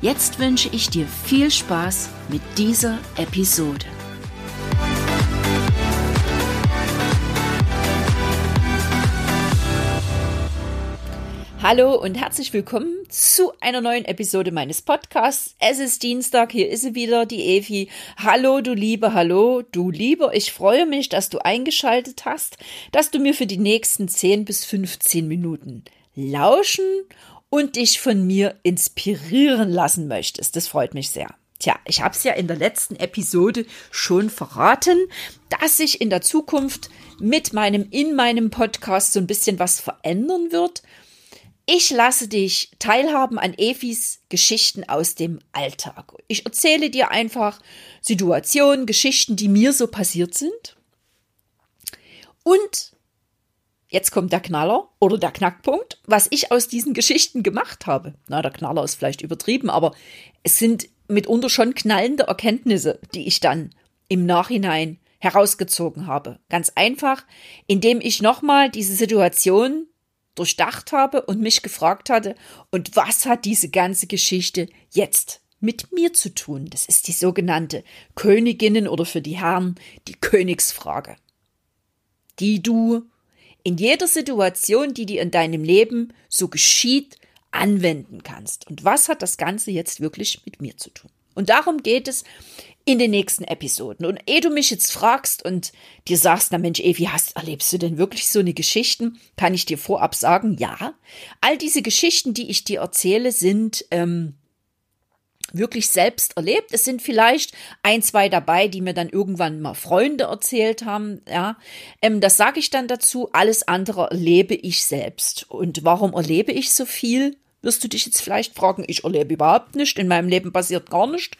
Jetzt wünsche ich dir viel Spaß mit dieser Episode. Hallo und herzlich willkommen zu einer neuen Episode meines Podcasts. Es ist Dienstag, hier ist sie wieder, die Evi. Hallo, du Liebe, hallo, du Lieber. Ich freue mich, dass du eingeschaltet hast, dass du mir für die nächsten 10 bis 15 Minuten lauschen und dich von mir inspirieren lassen möchtest. Das freut mich sehr. Tja, ich habe es ja in der letzten Episode schon verraten, dass sich in der Zukunft mit meinem in meinem Podcast so ein bisschen was verändern wird. Ich lasse dich teilhaben an Efis Geschichten aus dem Alltag. Ich erzähle dir einfach Situationen, Geschichten, die mir so passiert sind. Und jetzt kommt der Knaller oder der Knackpunkt, was ich aus diesen Geschichten gemacht habe. Na, der Knaller ist vielleicht übertrieben, aber es sind mitunter schon knallende Erkenntnisse, die ich dann im Nachhinein herausgezogen habe. Ganz einfach, indem ich nochmal diese Situation durchdacht habe und mich gefragt hatte, und was hat diese ganze Geschichte jetzt mit mir zu tun? Das ist die sogenannte Königinnen oder für die Herren die Königsfrage, die du in jeder Situation, die dir in deinem Leben so geschieht, anwenden kannst. Und was hat das Ganze jetzt wirklich mit mir zu tun? Und darum geht es in den nächsten Episoden. Und ehe du mich jetzt fragst und dir sagst, na Mensch, Evi, hast, erlebst du denn wirklich so eine Geschichten? Kann ich dir vorab sagen, ja. All diese Geschichten, die ich dir erzähle, sind ähm, wirklich selbst erlebt. Es sind vielleicht ein, zwei dabei, die mir dann irgendwann mal Freunde erzählt haben. Ja, ähm, das sage ich dann dazu. Alles andere erlebe ich selbst. Und warum erlebe ich so viel? wirst du dich jetzt vielleicht fragen, ich erlebe überhaupt nicht, in meinem Leben passiert gar nichts.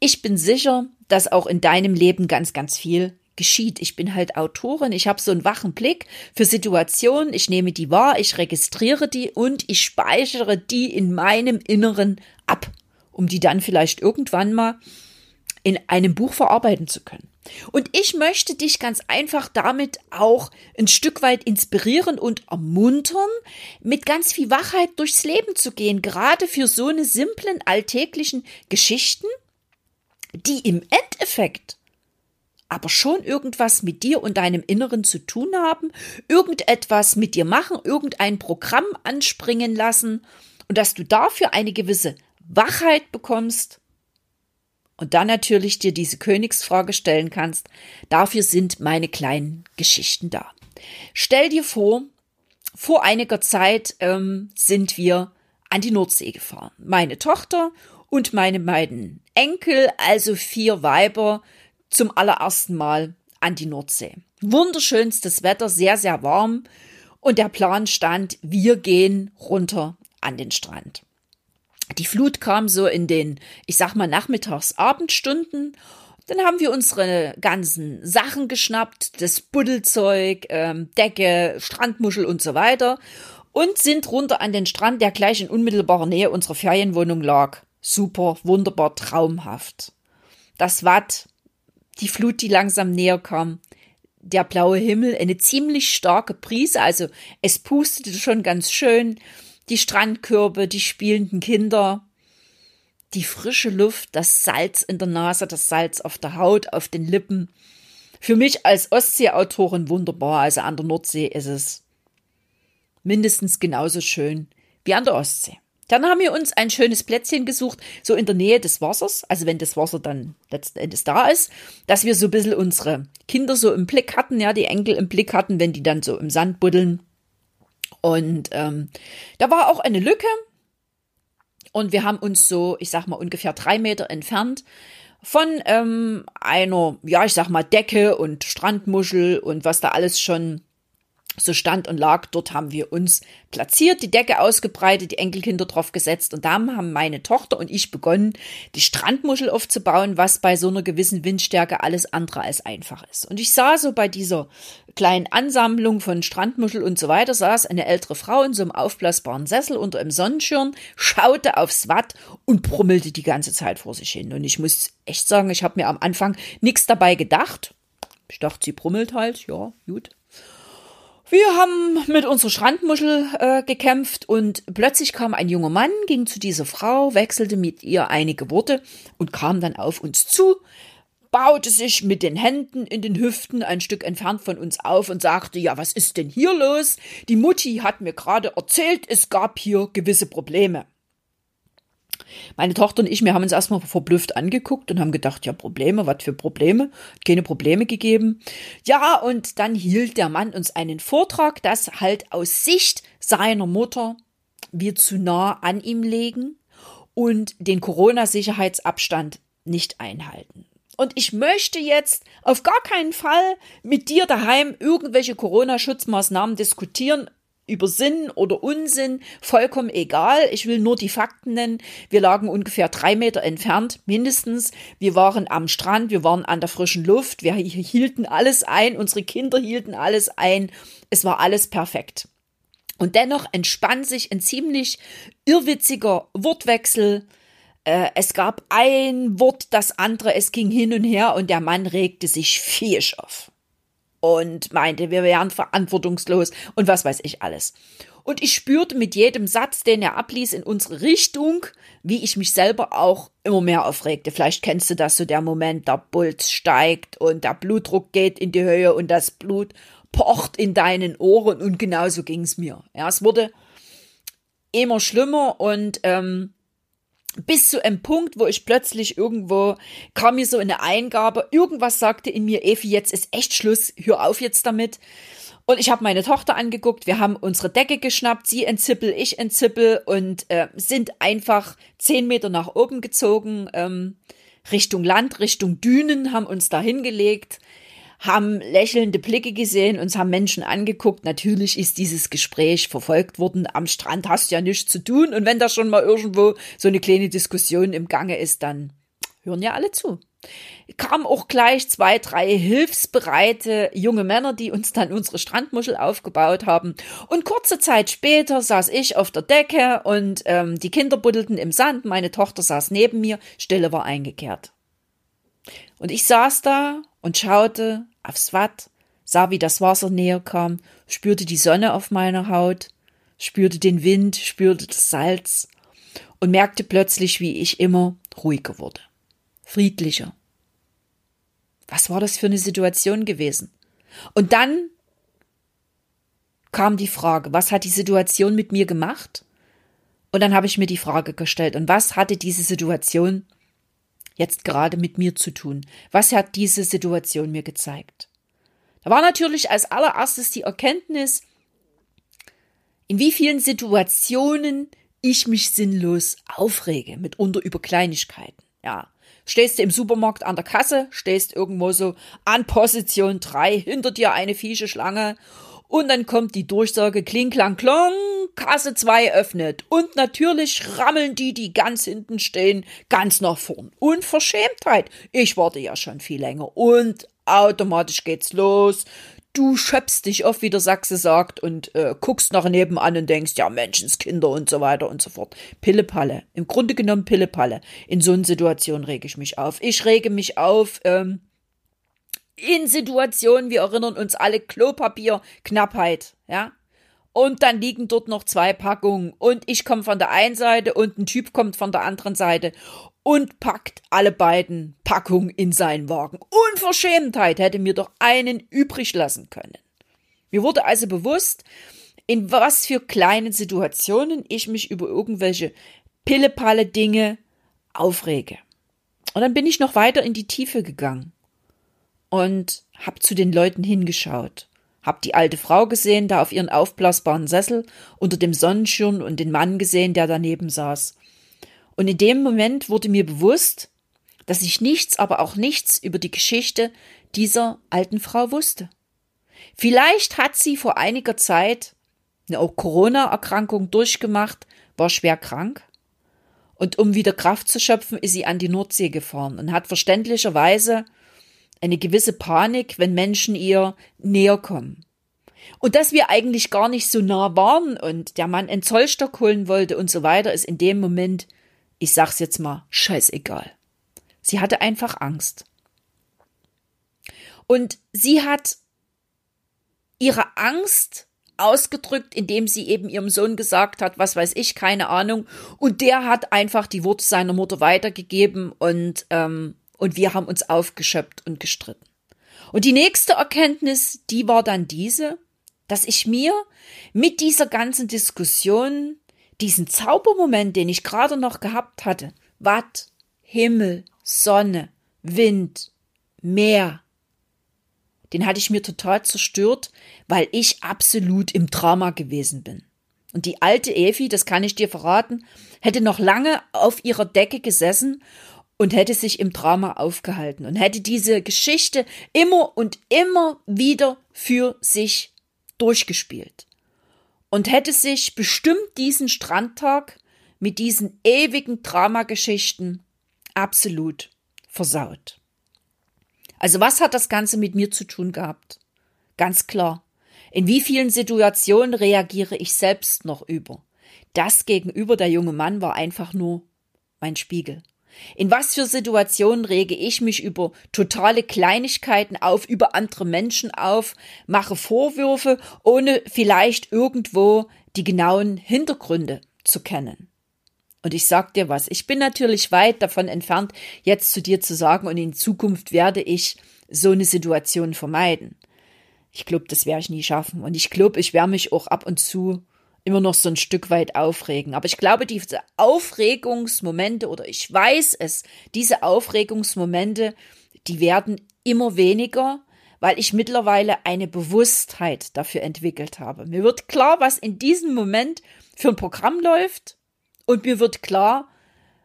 Ich bin sicher, dass auch in deinem Leben ganz, ganz viel geschieht. Ich bin halt Autorin, ich habe so einen wachen Blick für Situationen, ich nehme die wahr, ich registriere die und ich speichere die in meinem Inneren ab, um die dann vielleicht irgendwann mal in einem Buch verarbeiten zu können. Und ich möchte dich ganz einfach damit auch ein Stück weit inspirieren und ermuntern, mit ganz viel Wachheit durchs Leben zu gehen, gerade für so eine simplen alltäglichen Geschichten, die im Endeffekt aber schon irgendwas mit dir und deinem Inneren zu tun haben, irgendetwas mit dir machen, irgendein Programm anspringen lassen und dass du dafür eine gewisse Wachheit bekommst und dann natürlich dir diese Königsfrage stellen kannst. Dafür sind meine kleinen Geschichten da. Stell dir vor, vor einiger Zeit ähm, sind wir an die Nordsee gefahren. Meine Tochter und meine beiden Enkel, also vier Weiber, zum allerersten Mal an die Nordsee. Wunderschönstes Wetter, sehr, sehr warm. Und der Plan stand, wir gehen runter an den Strand. Die Flut kam so in den, ich sag mal, nachmittags Abendstunden. Dann haben wir unsere ganzen Sachen geschnappt, das Buddelzeug, ähm, Decke, Strandmuschel und so weiter und sind runter an den Strand, der gleich in unmittelbarer Nähe unserer Ferienwohnung lag. Super, wunderbar, traumhaft. Das Watt, die Flut, die langsam näher kam, der blaue Himmel, eine ziemlich starke Brise, also es pustete schon ganz schön die Strandkörbe, die spielenden Kinder, die frische Luft, das Salz in der Nase, das Salz auf der Haut, auf den Lippen. Für mich als Ostseeautorin wunderbar. Also an der Nordsee ist es mindestens genauso schön wie an der Ostsee. Dann haben wir uns ein schönes Plätzchen gesucht, so in der Nähe des Wassers, also wenn das Wasser dann letzten Endes da ist, dass wir so ein bisschen unsere Kinder so im Blick hatten, ja, die Enkel im Blick hatten, wenn die dann so im Sand buddeln. Und ähm, da war auch eine Lücke. Und wir haben uns so, ich sag mal, ungefähr drei Meter entfernt von ähm, einer, ja, ich sag mal, Decke und Strandmuschel und was da alles schon so stand und lag. Dort haben wir uns platziert, die Decke ausgebreitet, die Enkelkinder drauf gesetzt und da haben meine Tochter und ich begonnen, die Strandmuschel aufzubauen, was bei so einer gewissen Windstärke alles andere als einfach ist. Und ich sah so bei dieser kleinen Ansammlung von Strandmuschel und so weiter, saß eine ältere Frau in so einem aufblasbaren Sessel unter einem Sonnenschirm, schaute aufs Watt und brummelte die ganze Zeit vor sich hin. Und ich muss echt sagen, ich habe mir am Anfang nichts dabei gedacht. Ich dachte, sie brummelt halt, ja, gut. Wir haben mit unserer Strandmuschel äh, gekämpft und plötzlich kam ein junger Mann, ging zu dieser Frau, wechselte mit ihr einige Worte und kam dann auf uns zu, baute sich mit den Händen in den Hüften ein Stück entfernt von uns auf und sagte, ja, was ist denn hier los? Die Mutti hat mir gerade erzählt, es gab hier gewisse Probleme. Meine Tochter und ich, wir haben uns erstmal verblüfft angeguckt und haben gedacht, ja, Probleme, was für Probleme? Keine Probleme gegeben. Ja, und dann hielt der Mann uns einen Vortrag, dass halt aus Sicht seiner Mutter wir zu nah an ihm legen und den Corona-Sicherheitsabstand nicht einhalten. Und ich möchte jetzt auf gar keinen Fall mit dir daheim irgendwelche Corona-Schutzmaßnahmen diskutieren, über Sinn oder Unsinn, vollkommen egal. Ich will nur die Fakten nennen. Wir lagen ungefähr drei Meter entfernt, mindestens. Wir waren am Strand, wir waren an der frischen Luft, wir hielten alles ein, unsere Kinder hielten alles ein. Es war alles perfekt. Und dennoch entspann sich ein ziemlich irrwitziger Wortwechsel. Äh, es gab ein Wort, das andere, es ging hin und her und der Mann regte sich fiesch auf und meinte, wir wären verantwortungslos und was weiß ich alles. Und ich spürte mit jedem Satz, den er abließ, in unsere Richtung, wie ich mich selber auch immer mehr aufregte. Vielleicht kennst du das so der Moment, der Puls steigt und der Blutdruck geht in die Höhe und das Blut pocht in deinen Ohren und genauso ging es mir. Ja, es wurde immer schlimmer und ähm, bis zu einem Punkt, wo ich plötzlich irgendwo kam mir so eine Eingabe, irgendwas sagte in mir, Evi, jetzt ist echt Schluss, hör auf jetzt damit. Und ich habe meine Tochter angeguckt, wir haben unsere Decke geschnappt, sie entzippel, ich entzippel und äh, sind einfach zehn Meter nach oben gezogen, ähm, Richtung Land, Richtung Dünen, haben uns da hingelegt, haben lächelnde Blicke gesehen, uns haben Menschen angeguckt. Natürlich ist dieses Gespräch verfolgt worden. Am Strand hast du ja nichts zu tun. Und wenn da schon mal irgendwo so eine kleine Diskussion im Gange ist, dann hören ja alle zu. Kamen auch gleich zwei, drei hilfsbereite junge Männer, die uns dann unsere Strandmuschel aufgebaut haben. Und kurze Zeit später saß ich auf der Decke und ähm, die Kinder buddelten im Sand. Meine Tochter saß neben mir. Stille war eingekehrt. Und ich saß da und schaute aufs Watt, sah, wie das Wasser näher kam, spürte die Sonne auf meiner Haut, spürte den Wind, spürte das Salz und merkte plötzlich, wie ich immer ruhiger wurde, friedlicher. Was war das für eine Situation gewesen? Und dann kam die Frage, was hat die Situation mit mir gemacht? Und dann habe ich mir die Frage gestellt, und was hatte diese Situation jetzt gerade mit mir zu tun? Was hat diese Situation mir gezeigt? Da war natürlich als allererstes die Erkenntnis, in wie vielen Situationen ich mich sinnlos aufrege, mitunter über Kleinigkeiten. Ja, stehst du im Supermarkt an der Kasse, stehst irgendwo so an Position drei hinter dir eine fiesche Schlange und dann kommt die Durchsage kling, klang, klong, Kasse 2 öffnet. Und natürlich rammeln die, die ganz hinten stehen, ganz nach vorn. Unverschämtheit. Ich warte ja schon viel länger. Und automatisch geht's los. Du schöpfst dich auf, wie der Sachse sagt, und äh, guckst nach nebenan und denkst, ja, Menschenskinder und so weiter und so fort. Pillepalle. Im Grunde genommen Pillepalle. In so einer Situation rege ich mich auf. Ich rege mich auf, ähm, in Situationen, wir erinnern uns alle, Klopapier, Knappheit, ja. Und dann liegen dort noch zwei Packungen und ich komme von der einen Seite und ein Typ kommt von der anderen Seite und packt alle beiden Packungen in seinen Wagen. Unverschämtheit hätte mir doch einen übrig lassen können. Mir wurde also bewusst, in was für kleinen Situationen ich mich über irgendwelche Pillepalle Dinge aufrege. Und dann bin ich noch weiter in die Tiefe gegangen und hab zu den Leuten hingeschaut. Hab die alte Frau gesehen, da auf ihren aufblasbaren Sessel unter dem Sonnenschirm und den Mann gesehen, der daneben saß. Und in dem Moment wurde mir bewusst, dass ich nichts, aber auch nichts über die Geschichte dieser alten Frau wusste. Vielleicht hat sie vor einiger Zeit eine Corona-Erkrankung durchgemacht, war schwer krank. Und um wieder Kraft zu schöpfen, ist sie an die Nordsee gefahren und hat verständlicherweise eine gewisse Panik, wenn Menschen ihr näher kommen. Und dass wir eigentlich gar nicht so nah waren und der Mann einen Zollstock holen wollte und so weiter, ist in dem Moment, ich sag's jetzt mal, scheißegal. Sie hatte einfach Angst. Und sie hat ihre Angst ausgedrückt, indem sie eben ihrem Sohn gesagt hat, was weiß ich, keine Ahnung. Und der hat einfach die Worte seiner Mutter weitergegeben und, ähm, und wir haben uns aufgeschöpft und gestritten. Und die nächste Erkenntnis, die war dann diese, dass ich mir mit dieser ganzen Diskussion diesen Zaubermoment, den ich gerade noch gehabt hatte, Watt, Himmel, Sonne, Wind, Meer, den hatte ich mir total zerstört, weil ich absolut im Drama gewesen bin. Und die alte Evi, das kann ich dir verraten, hätte noch lange auf ihrer Decke gesessen und hätte sich im Drama aufgehalten und hätte diese Geschichte immer und immer wieder für sich durchgespielt und hätte sich bestimmt diesen Strandtag mit diesen ewigen Dramageschichten absolut versaut. Also was hat das Ganze mit mir zu tun gehabt? Ganz klar. In wie vielen Situationen reagiere ich selbst noch über? Das gegenüber der junge Mann war einfach nur mein Spiegel. In was für Situationen rege ich mich über totale Kleinigkeiten auf, über andere Menschen auf, mache Vorwürfe, ohne vielleicht irgendwo die genauen Hintergründe zu kennen? Und ich sag dir was, ich bin natürlich weit davon entfernt, jetzt zu dir zu sagen, und in Zukunft werde ich so eine Situation vermeiden. Ich glaube, das werde ich nie schaffen. Und ich glaube, ich werde mich auch ab und zu immer noch so ein Stück weit aufregen. Aber ich glaube, diese Aufregungsmomente, oder ich weiß es, diese Aufregungsmomente, die werden immer weniger, weil ich mittlerweile eine Bewusstheit dafür entwickelt habe. Mir wird klar, was in diesem Moment für ein Programm läuft und mir wird klar,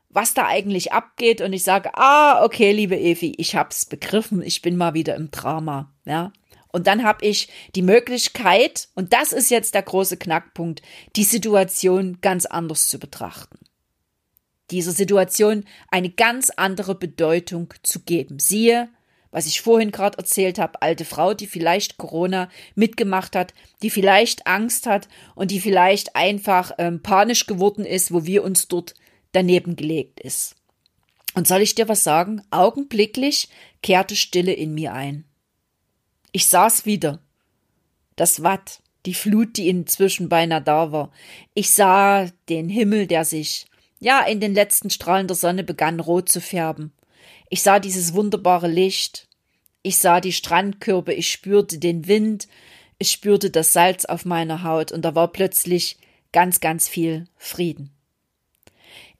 was da eigentlich abgeht und ich sage, ah, okay, liebe Evi, ich hab's begriffen, ich bin mal wieder im Drama, ja. Und dann habe ich die Möglichkeit, und das ist jetzt der große Knackpunkt, die Situation ganz anders zu betrachten. Dieser Situation eine ganz andere Bedeutung zu geben. Siehe, was ich vorhin gerade erzählt habe, alte Frau, die vielleicht Corona mitgemacht hat, die vielleicht Angst hat und die vielleicht einfach ähm, panisch geworden ist, wo wir uns dort daneben gelegt ist. Und soll ich dir was sagen? Augenblicklich kehrte Stille in mir ein. Ich saß wieder. Das Watt, die Flut, die inzwischen beinahe da war. Ich sah den Himmel, der sich, ja, in den letzten Strahlen der Sonne begann rot zu färben. Ich sah dieses wunderbare Licht. Ich sah die Strandkörbe, ich spürte den Wind, ich spürte das Salz auf meiner Haut und da war plötzlich ganz, ganz viel Frieden.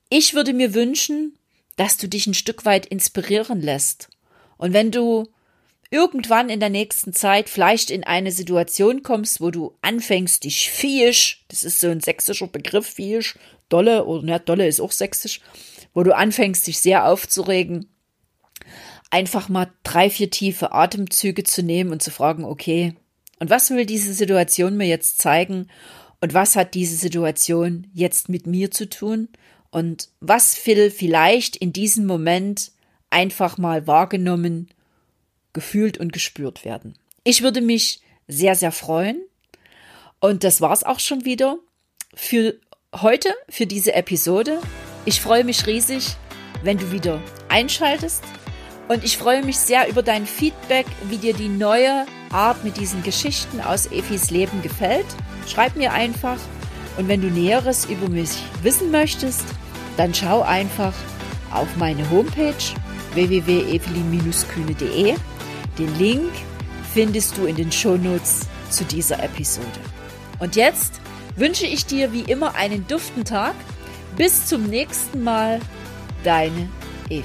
Ich würde mir wünschen, dass du dich ein Stück weit inspirieren lässt. Und wenn du irgendwann in der nächsten Zeit vielleicht in eine Situation kommst, wo du anfängst, dich fiesch, das ist so ein sächsischer Begriff, fiesch, dolle, oder ja, dolle ist auch sächsisch, wo du anfängst, dich sehr aufzuregen, einfach mal drei, vier tiefe Atemzüge zu nehmen und zu fragen, okay, und was will diese Situation mir jetzt zeigen? Und was hat diese Situation jetzt mit mir zu tun? Und was will vielleicht in diesem Moment einfach mal wahrgenommen, gefühlt und gespürt werden? Ich würde mich sehr, sehr freuen. Und das war's auch schon wieder für heute, für diese Episode. Ich freue mich riesig, wenn du wieder einschaltest und ich freue mich sehr über dein Feedback, wie dir die neue Art mit diesen Geschichten aus Efis Leben gefällt. Schreib mir einfach. Und wenn du Näheres über mich wissen möchtest, dann schau einfach auf meine Homepage www.evelyn-kühne.de. Den Link findest du in den Shownotes zu dieser Episode. Und jetzt wünsche ich dir wie immer einen duften Tag. Bis zum nächsten Mal, deine Evi.